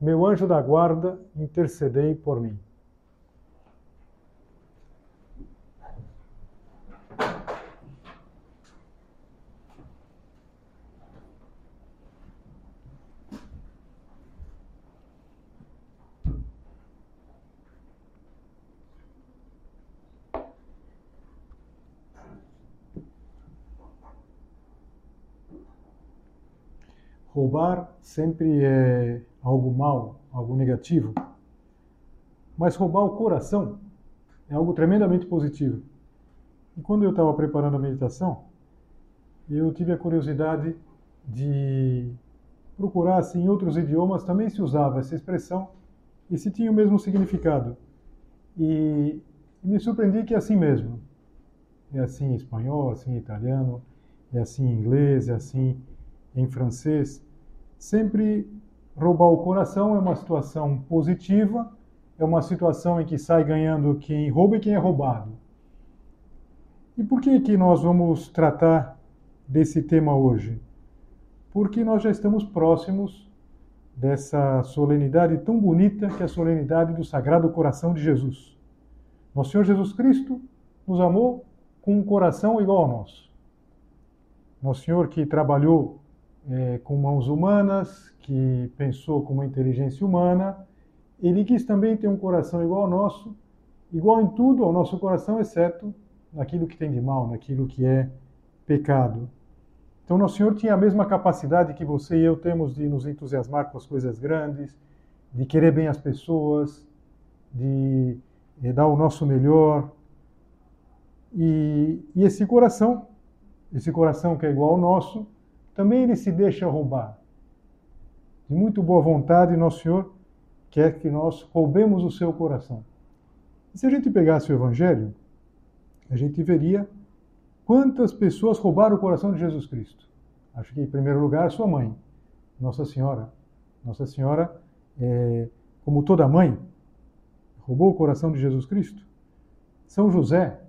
meu anjo da guarda, intercedei por mim. Roubar sempre é algo mal, algo negativo. Mas roubar o coração é algo tremendamente positivo. E quando eu estava preparando a meditação, eu tive a curiosidade de procurar se em outros idiomas também se usava essa expressão e se tinha o mesmo significado. E me surpreendi que é assim mesmo. É assim em espanhol, assim em italiano, é assim em inglês, é assim em francês. Sempre roubar o coração é uma situação positiva, é uma situação em que sai ganhando quem rouba e quem é roubado. E por que que nós vamos tratar desse tema hoje? Porque nós já estamos próximos dessa solenidade tão bonita que é a solenidade do Sagrado Coração de Jesus. Nosso Senhor Jesus Cristo nos amou com um coração igual ao nosso. Nosso Senhor que trabalhou é, com mãos humanas, que pensou com uma inteligência humana, ele quis também ter um coração igual ao nosso, igual em tudo ao nosso coração, exceto naquilo que tem de mal, naquilo que é pecado. Então, Nosso Senhor tinha a mesma capacidade que você e eu temos de nos entusiasmar com as coisas grandes, de querer bem as pessoas, de eh, dar o nosso melhor. E, e esse coração, esse coração que é igual ao nosso, também ele se deixa roubar. De muito boa vontade, Nosso Senhor quer que nós roubemos o seu coração. E se a gente pegasse o Evangelho, a gente veria quantas pessoas roubaram o coração de Jesus Cristo. Acho que, em primeiro lugar, sua mãe, Nossa Senhora. Nossa Senhora, é, como toda mãe, roubou o coração de Jesus Cristo. São José,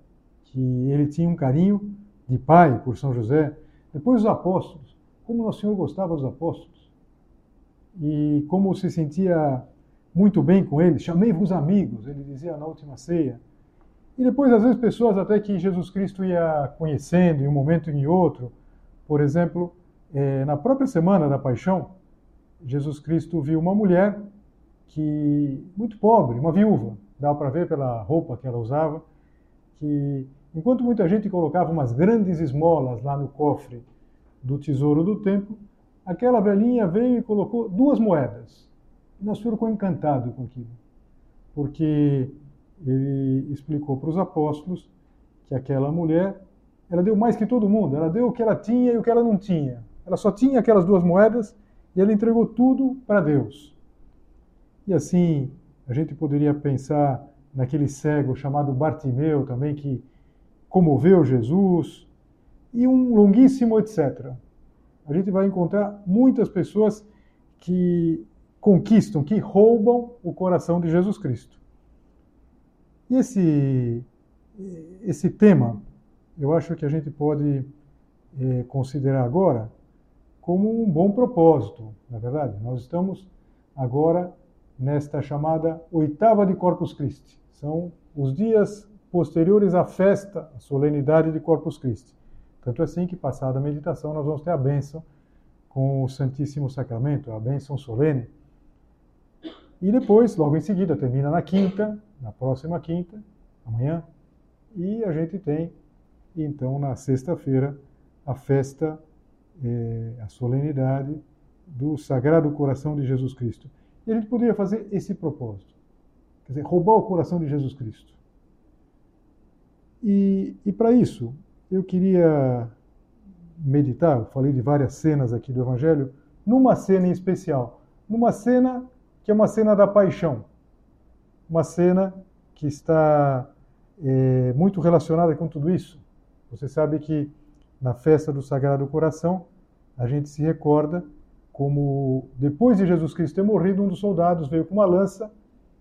que ele tinha um carinho de pai por São José. Depois os apóstolos como Nosso Senhor gostava dos apóstolos e como se sentia muito bem com eles. Chamei-vos amigos, ele dizia na última ceia. E depois, às vezes, pessoas até que Jesus Cristo ia conhecendo em um momento e em outro. Por exemplo, é, na própria semana da paixão, Jesus Cristo viu uma mulher que muito pobre, uma viúva, dá para ver pela roupa que ela usava, que enquanto muita gente colocava umas grandes esmolas lá no cofre do tesouro do templo, aquela velhinha veio e colocou duas moedas. E Senhor ficou encantado com aquilo, porque ele explicou para os apóstolos que aquela mulher, ela deu mais que todo mundo, ela deu o que ela tinha e o que ela não tinha. Ela só tinha aquelas duas moedas e ela entregou tudo para Deus. E assim, a gente poderia pensar naquele cego chamado Bartimeu também, que comoveu Jesus, e um longuíssimo etc. A gente vai encontrar muitas pessoas que conquistam, que roubam o coração de Jesus Cristo. E esse, esse tema, eu acho que a gente pode é, considerar agora como um bom propósito, na é verdade. Nós estamos agora nesta chamada oitava de Corpus Christi. São os dias posteriores à festa, à solenidade de Corpus Christi. Tanto assim que, passada a meditação, nós vamos ter a bênção com o Santíssimo Sacramento, a bênção solene. E depois, logo em seguida, termina na quinta, na próxima quinta, amanhã, e a gente tem, então, na sexta-feira, a festa, é, a solenidade do Sagrado Coração de Jesus Cristo. E a gente poderia fazer esse propósito, quer dizer, roubar o coração de Jesus Cristo. E, e para isso, eu queria meditar, eu falei de várias cenas aqui do Evangelho, numa cena em especial, numa cena que é uma cena da paixão, uma cena que está é, muito relacionada com tudo isso. Você sabe que na festa do Sagrado Coração a gente se recorda como depois de Jesus Cristo ter morrido, um dos soldados veio com uma lança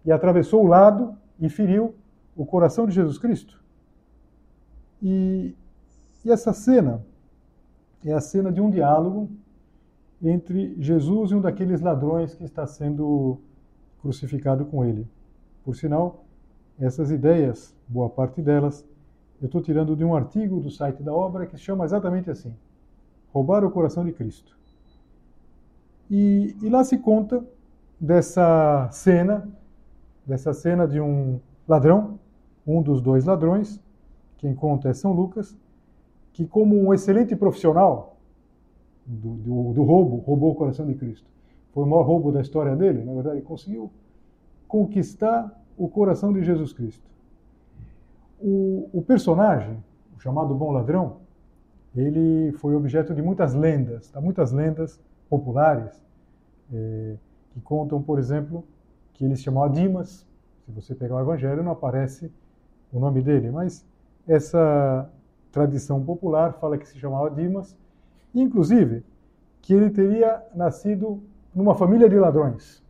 e atravessou o lado e feriu o coração de Jesus Cristo. E, e essa cena é a cena de um diálogo entre Jesus e um daqueles ladrões que está sendo crucificado com ele. Por sinal, essas ideias, boa parte delas, eu estou tirando de um artigo do site da obra que se chama exatamente assim: Roubar o coração de Cristo. E, e lá se conta dessa cena, dessa cena de um ladrão, um dos dois ladrões, quem conta é São Lucas, que como um excelente profissional do, do, do roubo, roubou o coração de Cristo. Foi o maior roubo da história dele, na verdade, ele conseguiu conquistar o coração de Jesus Cristo. O, o personagem, o chamado bom ladrão, ele foi objeto de muitas lendas, tá? muitas lendas populares, é, que contam, por exemplo, que ele se chamava Dimas. Se você pegar o Evangelho, não aparece o nome dele, mas essa tradição popular fala que se chamava Dimas, inclusive que ele teria nascido numa família de ladrões.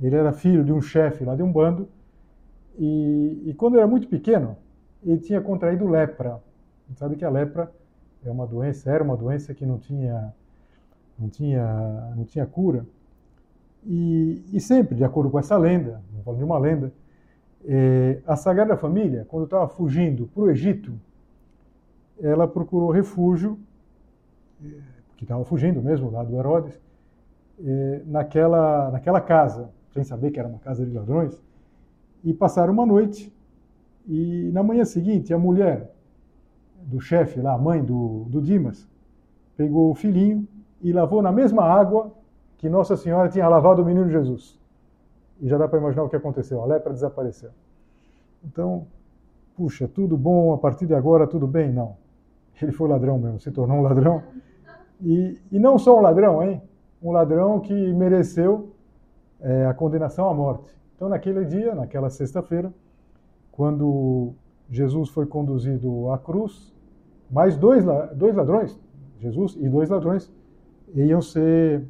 Ele era filho de um chefe lá de um bando, e, e quando era muito pequeno, ele tinha contraído lepra. Gente sabe que a lepra é uma doença, era uma doença que não tinha, não tinha, não tinha cura. E, e sempre, de acordo com essa lenda, não falo de uma lenda, é, a Sagrada Família, quando estava fugindo para o Egito, ela procurou refúgio, é, que estava fugindo mesmo lá do Herodes, é, naquela, naquela casa, sem saber que era uma casa de ladrões, e passaram uma noite. E na manhã seguinte, a mulher do chefe lá, a mãe do, do Dimas, pegou o filhinho e lavou na mesma água que Nossa Senhora tinha lavado o menino Jesus. E já dá para imaginar o que aconteceu, a lepra desapareceu. Então, puxa, tudo bom, a partir de agora tudo bem? Não. Ele foi ladrão mesmo, se tornou um ladrão. E, e não só um ladrão, hein? Um ladrão que mereceu é, a condenação à morte. Então, naquele dia, naquela sexta-feira, quando Jesus foi conduzido à cruz, mais dois, dois ladrões, Jesus e dois ladrões, iam ser,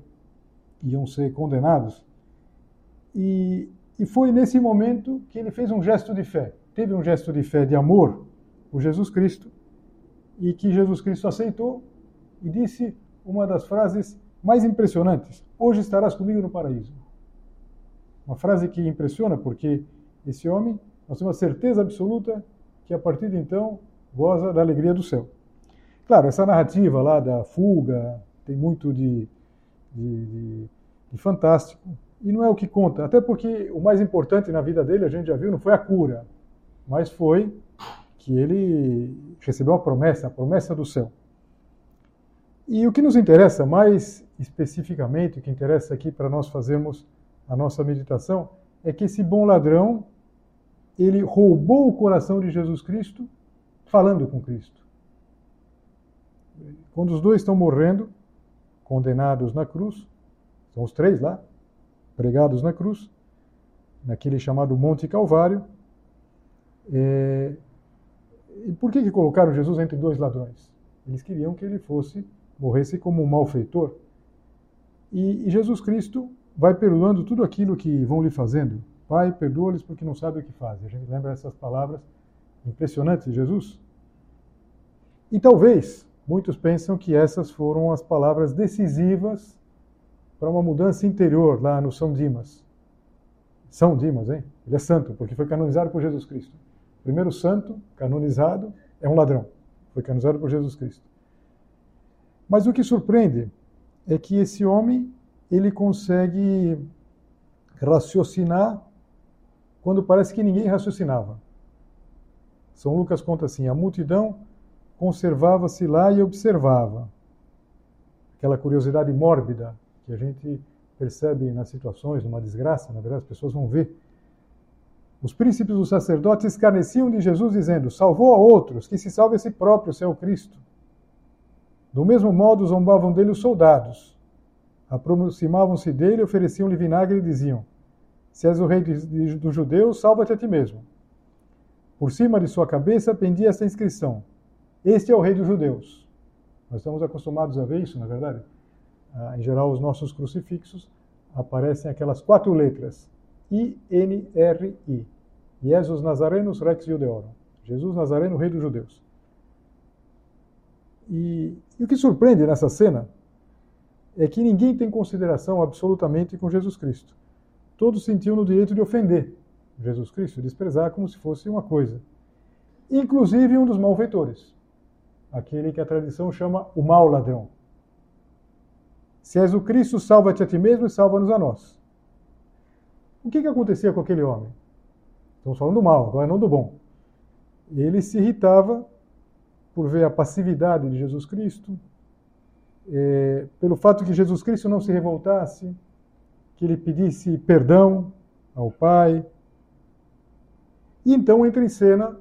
iam ser condenados. E, e foi nesse momento que ele fez um gesto de fé. Teve um gesto de fé, de amor por Jesus Cristo, e que Jesus Cristo aceitou e disse uma das frases mais impressionantes: Hoje estarás comigo no paraíso. Uma frase que impressiona porque esse homem, nós temos a certeza absoluta que a partir de então goza da alegria do céu. Claro, essa narrativa lá da fuga tem muito de, de, de, de fantástico e não é o que conta, até porque o mais importante na vida dele, a gente já viu, não foi a cura, mas foi que ele recebeu a promessa, a promessa do céu. E o que nos interessa mais especificamente, o que interessa aqui para nós fazermos a nossa meditação, é que esse bom ladrão ele roubou o coração de Jesus Cristo falando com Cristo. Quando os dois estão morrendo, condenados na cruz, são os três lá, pregados na cruz, naquele chamado Monte Calvário. É... E por que, que colocaram Jesus entre dois ladrões? Eles queriam que ele fosse, morresse como um malfeitor. E, e Jesus Cristo vai perdoando tudo aquilo que vão lhe fazendo. Pai, perdoa-lhes porque não sabem o que fazem. A gente lembra essas palavras impressionantes de Jesus? E talvez muitos pensam que essas foram as palavras decisivas para uma mudança interior lá no São Dimas. São Dimas, hein? Ele é santo, porque foi canonizado por Jesus Cristo. Primeiro santo canonizado é um ladrão. Foi canonizado por Jesus Cristo. Mas o que surpreende é que esse homem ele consegue raciocinar quando parece que ninguém raciocinava. São Lucas conta assim: a multidão conservava-se lá e observava. Aquela curiosidade mórbida que a gente percebe nas situações, numa desgraça, na verdade, as pessoas vão ver. Os príncipes dos sacerdotes escarneciam de Jesus, dizendo: Salvou a outros, que se salve si próprio, se o Cristo. Do mesmo modo, zombavam dele os soldados. Aproximavam-se dele, ofereciam-lhe vinagre e diziam: Se és o rei dos judeus, salva-te a ti mesmo. Por cima de sua cabeça pendia esta inscrição: Este é o rei dos judeus. Nós estamos acostumados a ver isso, na é verdade. Ah, em geral, os nossos crucifixos aparecem aquelas quatro letras: I-N-R-I. Jesus Nazarenus Rex Judeorum. Jesus Nazareno, rei dos judeus. E, e, o que surpreende nessa cena é que ninguém tem consideração absolutamente com Jesus Cristo. Todos sentiam no direito de ofender Jesus Cristo, desprezar como se fosse uma coisa. Inclusive um dos malfeitores, aquele que a tradição chama o mau ladrão. Se és o Cristo, salva-te a ti mesmo e salva-nos a nós. O que, que acontecia com aquele homem? Estamos falando do mal, agora não do bom. Ele se irritava por ver a passividade de Jesus Cristo, é, pelo fato que Jesus Cristo não se revoltasse, que ele pedisse perdão ao Pai. E então entra em cena,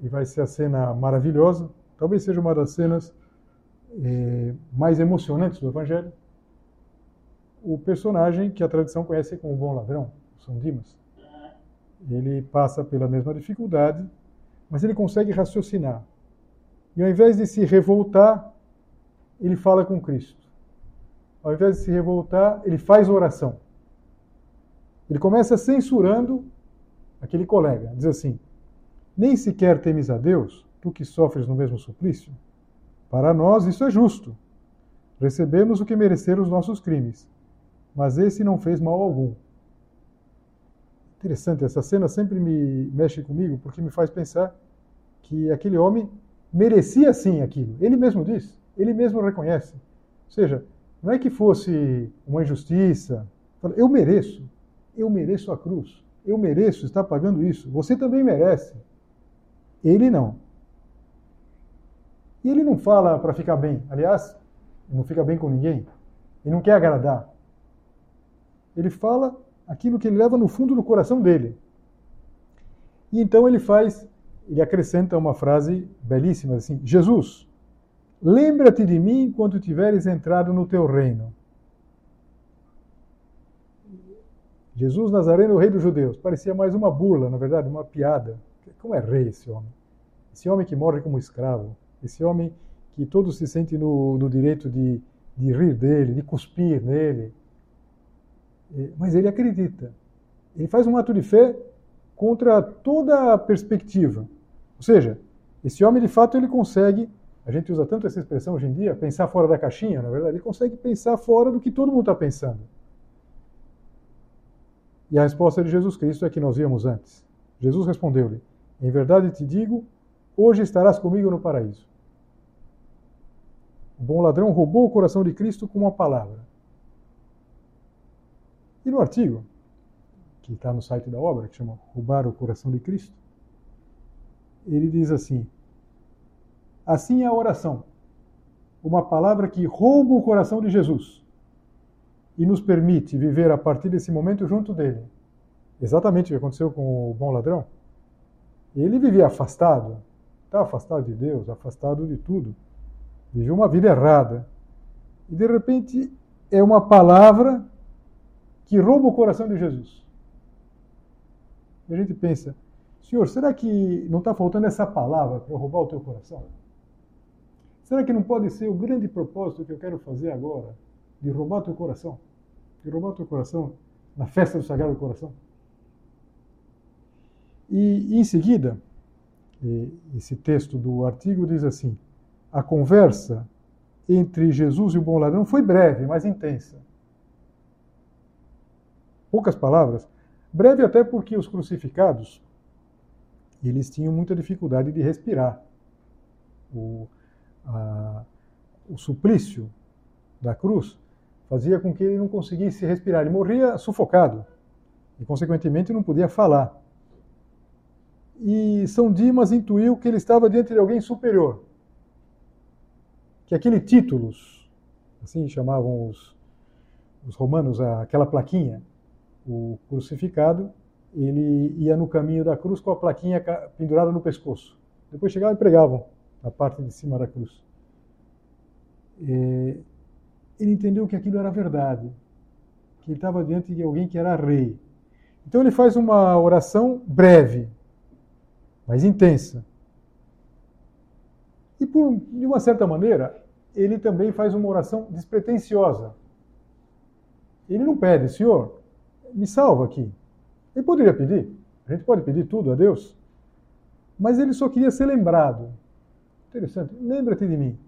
e vai ser a cena maravilhosa, talvez seja uma das cenas é, mais emocionantes do Evangelho, o personagem que a tradição conhece como o bom ladrão, São Dimas. Ele passa pela mesma dificuldade, mas ele consegue raciocinar. E ao invés de se revoltar, ele fala com Cristo. Ao invés de se revoltar, ele faz oração. Ele começa censurando aquele colega. Diz assim: Nem sequer temes a Deus, tu que sofres no mesmo suplício? Para nós isso é justo. Recebemos o que mereceram os nossos crimes mas esse não fez mal algum. Interessante, essa cena sempre me mexe comigo, porque me faz pensar que aquele homem merecia sim aquilo. Ele mesmo diz, ele mesmo reconhece. Ou seja, não é que fosse uma injustiça. Eu mereço, eu mereço a cruz, eu mereço estar pagando isso. Você também merece. Ele não. E ele não fala para ficar bem. Aliás, não fica bem com ninguém. Ele não quer agradar ele fala aquilo que ele leva no fundo do coração dele. E então ele faz, ele acrescenta uma frase belíssima assim: Jesus, lembra-te de mim quando tiveres entrado no teu reino. Jesus Nazareno, o rei dos judeus. Parecia mais uma burla, na verdade, uma piada. Como é rei esse homem? Esse homem que morre como escravo. Esse homem que todos se sentem no, no direito de, de rir dele, de cuspir nele mas ele acredita. Ele faz um ato de fé contra toda a perspectiva. Ou seja, esse homem de fato ele consegue, a gente usa tanto essa expressão hoje em dia, pensar fora da caixinha, na verdade, ele consegue pensar fora do que todo mundo está pensando. E a resposta de Jesus Cristo é que nós vimos antes. Jesus respondeu-lhe: Em verdade te digo, hoje estarás comigo no paraíso. O bom ladrão roubou o coração de Cristo com uma palavra. E no artigo, que está no site da obra, que chama Roubar o Coração de Cristo, ele diz assim: Assim é a oração, uma palavra que rouba o coração de Jesus e nos permite viver a partir desse momento junto dele. Exatamente o que aconteceu com o bom ladrão. Ele vivia afastado, estava afastado de Deus, afastado de tudo. Vivia uma vida errada. E de repente é uma palavra que rouba o coração de Jesus. E a gente pensa, Senhor, será que não está faltando essa palavra para roubar o teu coração? Será que não pode ser o grande propósito que eu quero fazer agora, de roubar teu coração? De roubar teu coração na festa do Sagrado Coração? E, em seguida, esse texto do artigo diz assim: a conversa entre Jesus e o bom ladrão foi breve, mas intensa poucas palavras, breve até porque os crucificados eles tinham muita dificuldade de respirar. O, a, o suplício da cruz fazia com que ele não conseguisse respirar. Ele morria sufocado e, consequentemente, não podia falar. E São Dimas intuiu que ele estava diante de alguém superior. Que aquele títulos, assim chamavam os, os romanos aquela plaquinha, o crucificado, ele ia no caminho da cruz com a plaquinha pendurada no pescoço. Depois chegavam e pregavam na parte de cima da cruz. E, ele entendeu que aquilo era verdade, que ele estava diante de alguém que era rei. Então ele faz uma oração breve, mas intensa. E por, de uma certa maneira, ele também faz uma oração despretensiosa. Ele não pede, Senhor, me salva aqui. Ele poderia pedir, a gente pode pedir tudo a Deus, mas ele só queria ser lembrado. Interessante, lembra-te de mim.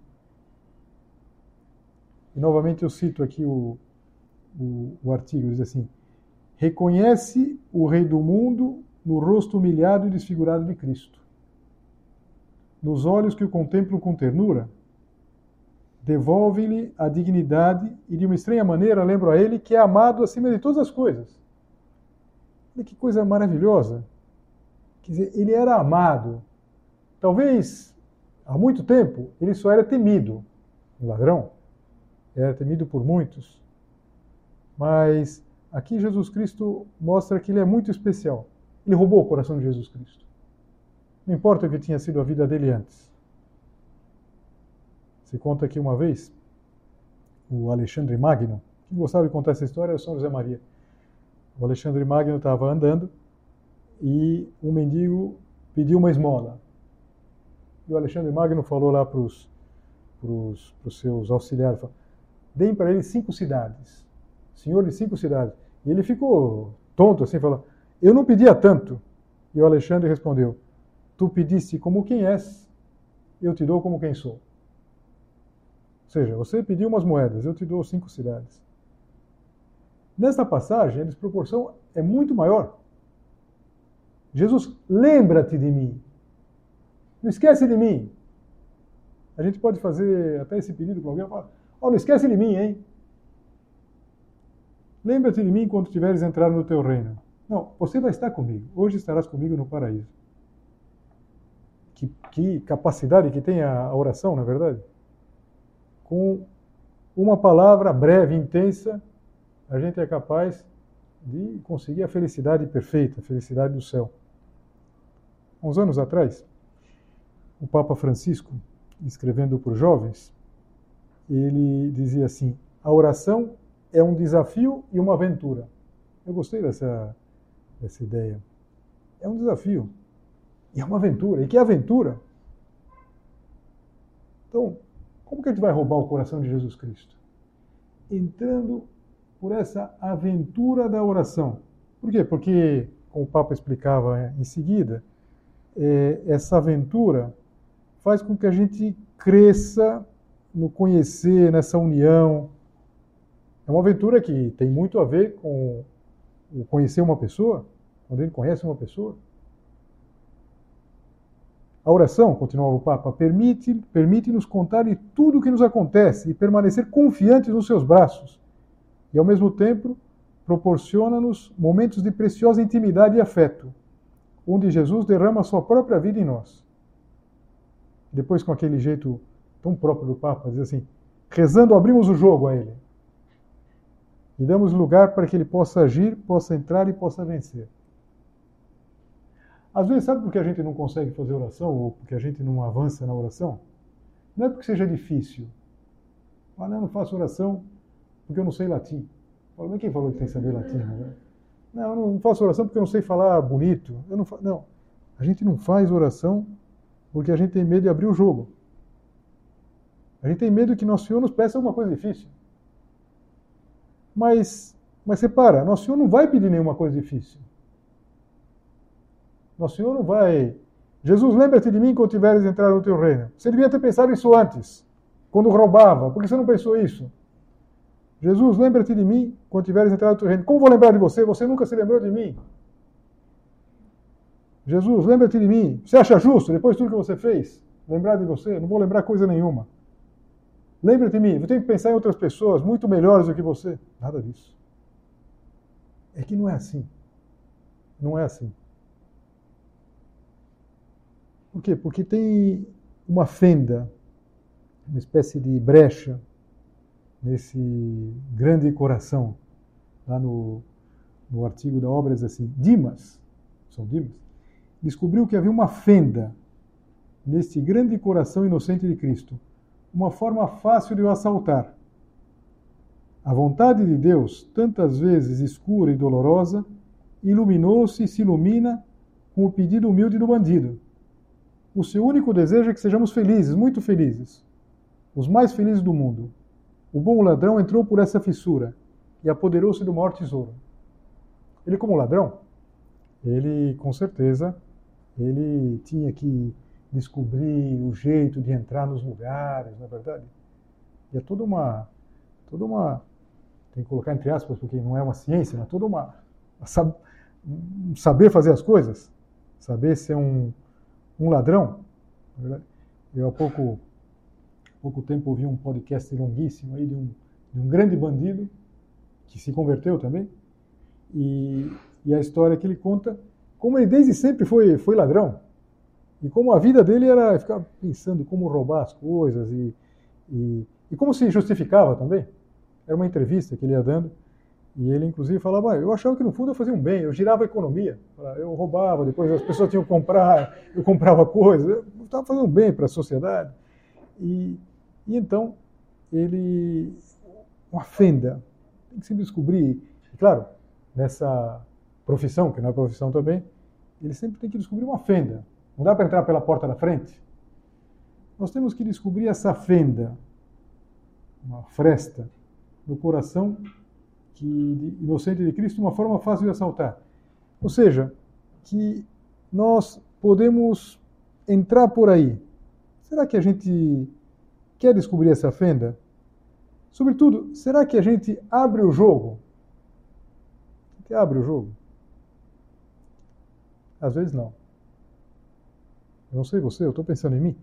E novamente eu cito aqui o, o, o artigo, diz assim: reconhece o Rei do mundo no rosto humilhado e desfigurado de Cristo. Nos olhos que o contemplam com ternura, devolve-lhe a dignidade e, de uma estranha maneira, lembro a ele que é amado acima de todas as coisas. Olha que coisa maravilhosa. Quer dizer, ele era amado. Talvez, há muito tempo, ele só era temido. O ladrão era temido por muitos. Mas aqui Jesus Cristo mostra que ele é muito especial. Ele roubou o coração de Jesus Cristo. Não importa o que tinha sido a vida dele antes. Se conta aqui uma vez, o Alexandre Magno, que gostava de contar essa história é o São José Maria. O Alexandre Magno estava andando e um mendigo pediu uma esmola. E o Alexandre Magno falou lá para os seus auxiliares, falou, deem para ele cinco cidades. Senhor de cinco cidades. E ele ficou tonto assim, falou, eu não pedia tanto. E o Alexandre respondeu, tu pediste como quem és, eu te dou como quem sou. Ou seja, você pediu umas moedas, eu te dou cinco cidades. Nesta passagem, a desproporção é muito maior. Jesus, lembra-te de mim. Não esquece de mim. A gente pode fazer até esse pedido para alguém. Falar, oh, não esquece de mim, hein? Lembra-te de mim quando tiveres entrado no teu reino. Não, você vai estar comigo. Hoje estarás comigo no paraíso. Que, que capacidade que tem a oração, na é verdade? Com uma palavra breve, intensa, a gente é capaz de conseguir a felicidade perfeita, a felicidade do céu. Uns anos atrás, o Papa Francisco, escrevendo por jovens, ele dizia assim: a oração é um desafio e uma aventura. Eu gostei dessa, dessa ideia. É um desafio e é uma aventura. E que aventura? Então, como que a gente vai roubar o coração de Jesus Cristo? Entrando por essa aventura da oração. Por quê? Porque, como o Papa explicava em seguida, é, essa aventura faz com que a gente cresça no conhecer, nessa união. É uma aventura que tem muito a ver com o conhecer uma pessoa, quando ele conhece uma pessoa. A oração, continuava o Papa, permite-nos permite contar de tudo o que nos acontece e permanecer confiantes nos seus braços. E, ao mesmo tempo, proporciona-nos momentos de preciosa intimidade e afeto, onde Jesus derrama a sua própria vida em nós. Depois, com aquele jeito tão próprio do Papa, diz assim: rezando, abrimos o jogo a ele. E damos lugar para que ele possa agir, possa entrar e possa vencer. Às vezes, sabe por que a gente não consegue fazer oração, ou porque a gente não avança na oração? Não é porque seja difícil. Ah, não, não faço oração porque eu não sei latim. Mas quem falou que tem que saber latim? Né? Não, eu não faço oração porque eu não sei falar bonito. Eu não, fa... não, a gente não faz oração porque a gente tem medo de abrir o jogo. A gente tem medo que Nosso Senhor nos peça alguma coisa difícil. Mas, mas separa, Nosso Senhor não vai pedir nenhuma coisa difícil. Nosso Senhor não vai. Jesus, lembra-te de mim quando tiveres entrado no teu reino. Você devia ter pensado isso antes, quando roubava. Por que você não pensou isso? Jesus, lembra-te de mim quando tiveres entrado no teu reino. Como vou lembrar de você? Você nunca se lembrou de mim. Jesus, lembra-te de mim. Você acha justo, depois de tudo que você fez, lembrar de você? Não vou lembrar coisa nenhuma. Lembra-te de mim. Eu tenho que pensar em outras pessoas muito melhores do que você. Nada disso. É que não é assim. Não é assim. Por quê? Porque tem uma fenda, uma espécie de brecha nesse grande coração. Lá no, no artigo da obra diz assim: Dimas, São Dimas, descobriu que havia uma fenda neste grande coração inocente de Cristo, uma forma fácil de o assaltar. A vontade de Deus, tantas vezes escura e dolorosa, iluminou-se e se ilumina com o pedido humilde do bandido. O seu único desejo é que sejamos felizes, muito felizes, os mais felizes do mundo. O bom ladrão entrou por essa fissura e apoderou-se do maior tesouro. Ele, como ladrão, ele com certeza ele tinha que descobrir o jeito de entrar nos lugares, na é verdade. E é toda uma, toda uma, tem que colocar entre aspas porque não é uma ciência, mas toda uma, um saber fazer as coisas, saber ser um, um ladrão. Eu há pouco, pouco tempo ouvi um podcast longuíssimo aí de um, de um grande bandido que se converteu também e, e a história que ele conta como ele desde sempre foi, foi ladrão. E como a vida dele era ficar pensando como roubar as coisas e, e, e, como se justificava também. Era uma entrevista que ele ia dando e ele inclusive falava, eu achava que no fundo eu fazia um bem, eu girava a economia. Eu roubava, depois as pessoas tinham que comprar, eu comprava coisas, eu estava fazendo um bem para a sociedade. E, e então ele, uma fenda, tem que se descobrir, e claro, nessa profissão, que não é profissão também, ele sempre tem que descobrir uma fenda. Não dá para entrar pela porta da frente. Nós temos que descobrir essa fenda, uma fresta no coração que inocente de Cristo, uma forma fácil de assaltar. Ou seja, que nós podemos entrar por aí. Será que a gente quer descobrir essa fenda? Sobretudo, será que a gente abre o jogo? A gente abre o jogo? Às vezes não. Eu não sei você, eu estou pensando em mim.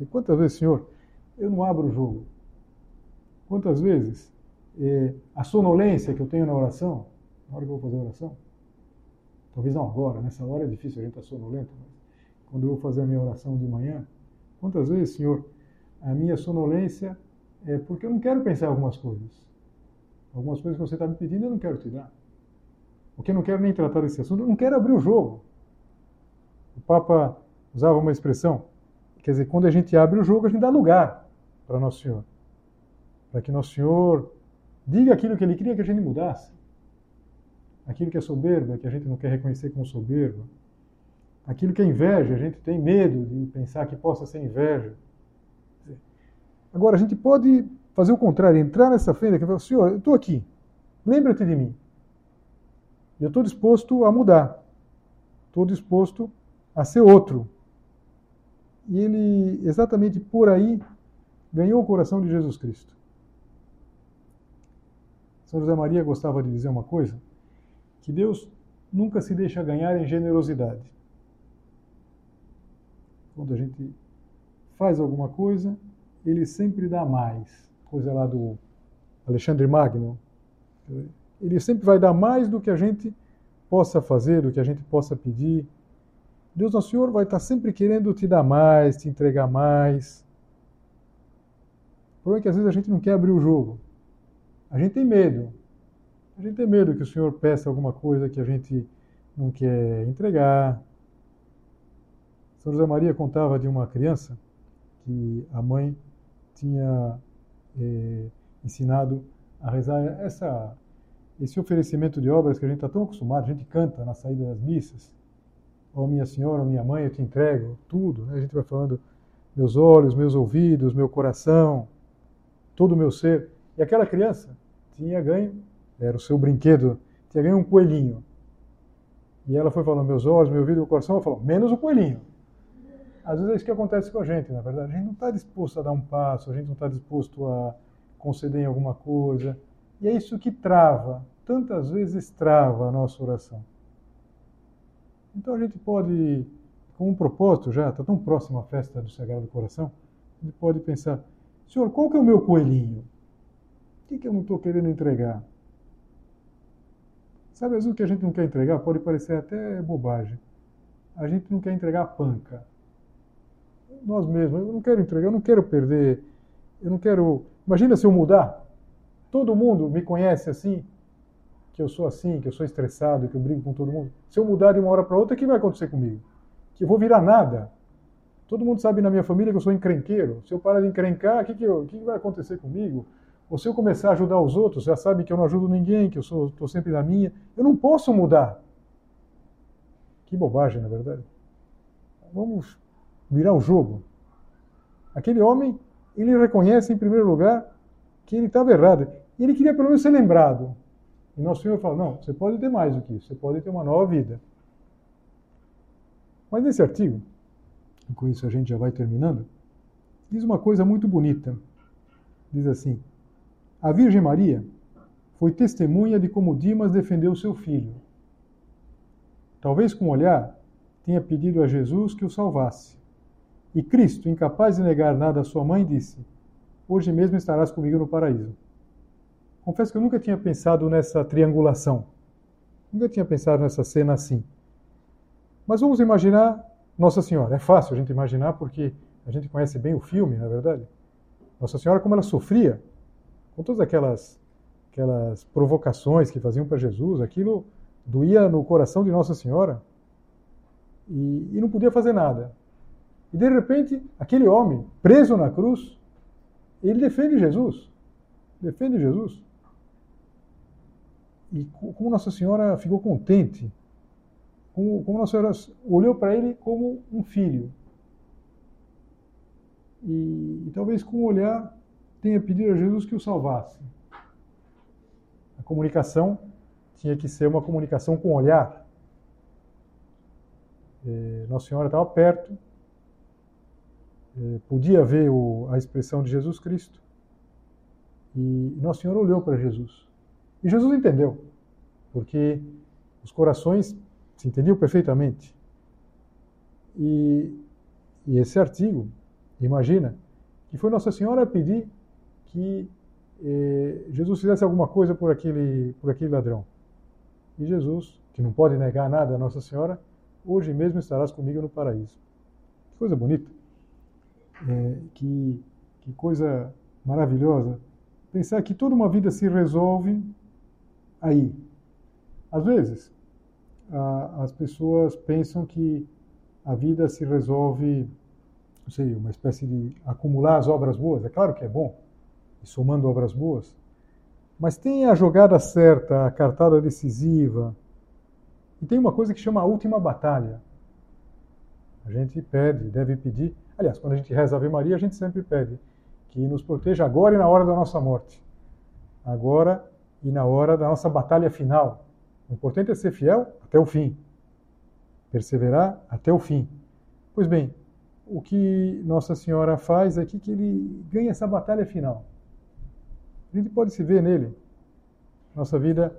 E quantas vezes, Senhor, eu não abro o jogo? Quantas vezes eh, a sonolência que eu tenho na oração, na hora que eu vou fazer a oração, talvez não agora, nessa hora é difícil, a gente está sonolento, mas quando eu vou fazer a minha oração de manhã, quantas vezes, Senhor, a minha sonolência é porque eu não quero pensar algumas coisas. Algumas coisas que você está me pedindo eu não quero te dar. Porque eu não quero nem tratar desse assunto, eu não quero abrir o jogo. O Papa usava uma expressão, quer dizer, quando a gente abre o jogo, a gente dá lugar para Nosso Senhor. Para que Nosso Senhor diga aquilo que Ele queria que a gente mudasse. Aquilo que é soberba, que a gente não quer reconhecer como soberba. Aquilo que é inveja, a gente tem medo de pensar que possa ser inveja. Agora, a gente pode fazer o contrário, entrar nessa fenda e falar, Senhor, eu estou aqui, lembra-te de mim. Eu estou disposto a mudar. Estou disposto a ser outro. E ele, exatamente por aí, ganhou o coração de Jesus Cristo. São José Maria gostava de dizer uma coisa: que Deus nunca se deixa ganhar em generosidade. Quando a gente faz alguma coisa, ele sempre dá mais. Coisa lá do Alexandre Magno ele sempre vai dar mais do que a gente possa fazer, do que a gente possa pedir. Deus Nosso Senhor vai estar sempre querendo te dar mais, te entregar mais. O problema é que às vezes a gente não quer abrir o jogo. A gente tem medo. A gente tem medo que o Senhor peça alguma coisa que a gente não quer entregar. São José Maria contava de uma criança que a mãe tinha eh, ensinado a rezar essa esse oferecimento de obras que a gente está tão acostumado, a gente canta na saída das missas, ó minha senhora, ó minha mãe, eu te entrego tudo, né? a gente vai falando meus olhos, meus ouvidos, meu coração, todo o meu ser. E aquela criança tinha ganho, era o seu brinquedo, tinha ganho um coelhinho. E ela foi falando meus olhos, meu ouvido, meu coração, ela falou, menos o coelhinho. Às vezes é isso que acontece com a gente, na verdade. A gente não está disposto a dar um passo, a gente não está disposto a conceder em alguma coisa. E é isso que trava, tantas vezes trava a nossa oração. Então a gente pode, com um propósito já, está tão próximo à festa do Sagrado Coração, a gente pode pensar, Senhor, qual que é o meu coelhinho? Que, que eu não estou querendo entregar? Sabe, às vezes o que a gente não quer entregar pode parecer até bobagem. A gente não quer entregar a panca. Nós mesmos, eu não quero entregar, eu não quero perder, eu não quero... Imagina se eu mudar, Todo mundo me conhece assim, que eu sou assim, que eu sou estressado, que eu brigo com todo mundo. Se eu mudar de uma hora para outra, o que vai acontecer comigo? Que eu vou virar nada. Todo mundo sabe na minha família que eu sou encrenqueiro. Se eu parar de encrencar, o que, que, que, que vai acontecer comigo? Ou se eu começar a ajudar os outros, já sabe que eu não ajudo ninguém, que eu estou sempre na minha, eu não posso mudar. Que bobagem, na verdade. Vamos virar o jogo. Aquele homem, ele reconhece em primeiro lugar que ele estava errado. Ele queria pelo menos ser lembrado. E nosso Senhor fala: não, você pode ter mais do que isso, você pode ter uma nova vida. Mas nesse artigo, e com isso a gente já vai terminando, diz uma coisa muito bonita. Diz assim: A Virgem Maria foi testemunha de como Dimas defendeu seu filho. Talvez com um olhar tenha pedido a Jesus que o salvasse. E Cristo, incapaz de negar nada à sua mãe, disse: Hoje mesmo estarás comigo no paraíso. Confesso que eu nunca tinha pensado nessa triangulação. Nunca tinha pensado nessa cena assim. Mas vamos imaginar Nossa Senhora. É fácil a gente imaginar porque a gente conhece bem o filme, na é verdade. Nossa Senhora, como ela sofria com todas aquelas, aquelas provocações que faziam para Jesus, aquilo doía no coração de Nossa Senhora e, e não podia fazer nada. E de repente, aquele homem preso na cruz, ele defende Jesus. Defende Jesus. E como Nossa Senhora ficou contente, como, como Nossa Senhora olhou para ele como um filho. E, e talvez com o olhar tenha pedido a Jesus que o salvasse. A comunicação tinha que ser uma comunicação com olhar. É, Nossa Senhora estava perto, é, podia ver a expressão de Jesus Cristo. E Nossa Senhora olhou para Jesus. E Jesus entendeu, porque os corações se entendiam perfeitamente. E, e esse artigo, imagina, que foi Nossa Senhora pedir que eh, Jesus fizesse alguma coisa por aquele, por aquele ladrão. E Jesus, que não pode negar nada a Nossa Senhora, hoje mesmo estarás comigo no paraíso. Que coisa bonita. É, que, que coisa maravilhosa. Pensar que toda uma vida se resolve aí. Às vezes, a, as pessoas pensam que a vida se resolve, não sei, uma espécie de acumular as obras boas. É claro que é bom, e somando obras boas, mas tem a jogada certa, a cartada decisiva. E tem uma coisa que chama a última batalha. A gente pede, deve pedir. Aliás, quando a gente reza Ave Maria, a gente sempre pede que nos proteja agora e na hora da nossa morte. Agora e na hora da nossa batalha final. O importante é ser fiel até o fim, perseverar até o fim. Pois bem, o que Nossa Senhora faz é que, que ele ganha essa batalha final. A gente pode se ver nele. Nossa vida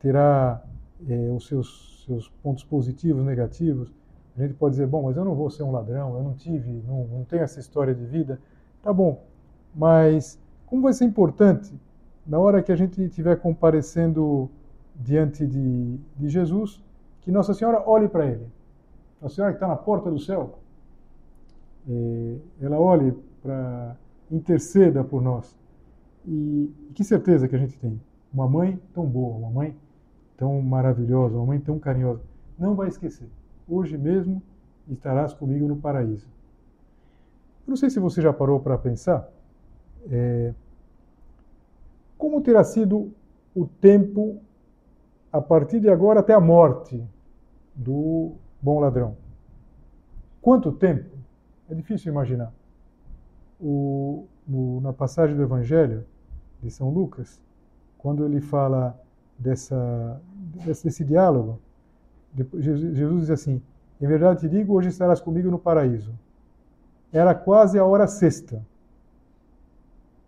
terá é, os seus, seus pontos positivos, negativos. A gente pode dizer, bom, mas eu não vou ser um ladrão, eu não tive, não, não tenho essa história de vida. Tá bom, mas como vai ser importante na hora que a gente estiver comparecendo diante de, de Jesus, que Nossa Senhora olhe para ele. Nossa Senhora que está na porta do céu, é, ela olhe para interceda por nós. E, que certeza que a gente tem. Uma mãe tão boa, uma mãe tão maravilhosa, uma mãe tão carinhosa. Não vai esquecer. Hoje mesmo estarás comigo no paraíso. Eu não sei se você já parou para pensar é, como terá sido o tempo a partir de agora até a morte do bom ladrão? Quanto tempo? É difícil imaginar. O, no, na passagem do Evangelho de São Lucas, quando ele fala dessa, desse, desse diálogo, Jesus, diz assim: Em verdade te digo, hoje estarás comigo no paraíso. Era quase a hora sexta.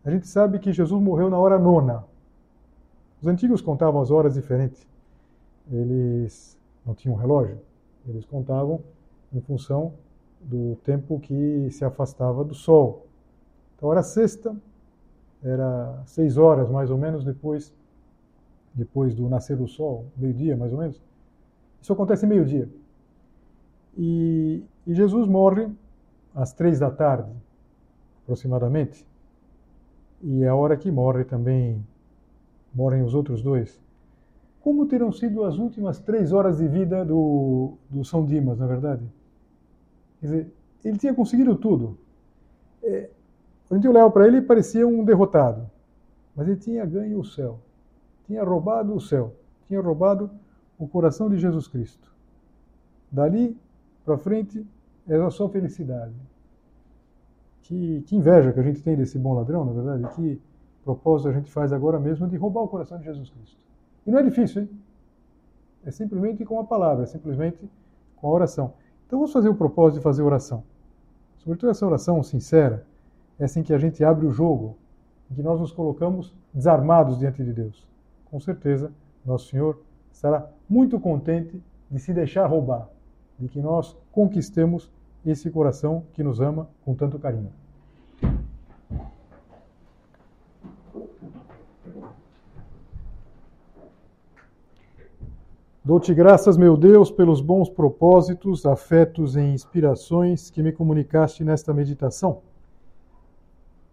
A gente sabe que Jesus morreu na hora nona. Os antigos contavam as horas diferentes. Eles não tinham relógio. Eles contavam em função do tempo que se afastava do sol. Então, hora sexta, era seis horas mais ou menos depois, depois do nascer do sol, meio-dia mais ou menos. Isso acontece meio-dia. E, e Jesus morre às três da tarde, aproximadamente e é a hora que morre também, morrem os outros dois. Como terão sido as últimas três horas de vida do, do São Dimas, na verdade? Quer dizer, ele tinha conseguido tudo. É, a gente olhava para ele parecia um derrotado. Mas ele tinha ganho o céu, tinha roubado o céu, tinha roubado o coração de Jesus Cristo. Dali para frente era só felicidade. Que, que, inveja que a gente tem desse bom ladrão, na verdade, que propósito a gente faz agora mesmo de roubar o coração de Jesus Cristo. E não é difícil, hein? É simplesmente com a palavra, é simplesmente com a oração. Então vamos fazer o propósito de fazer oração. Sobretudo essa oração sincera, é assim que a gente abre o jogo, em que nós nos colocamos desarmados diante de Deus. Com certeza, nosso Senhor estará muito contente de se deixar roubar, de que nós conquistemos esse coração que nos ama com tanto carinho. Dou-te graças, meu Deus, pelos bons propósitos, afetos e inspirações que me comunicaste nesta meditação.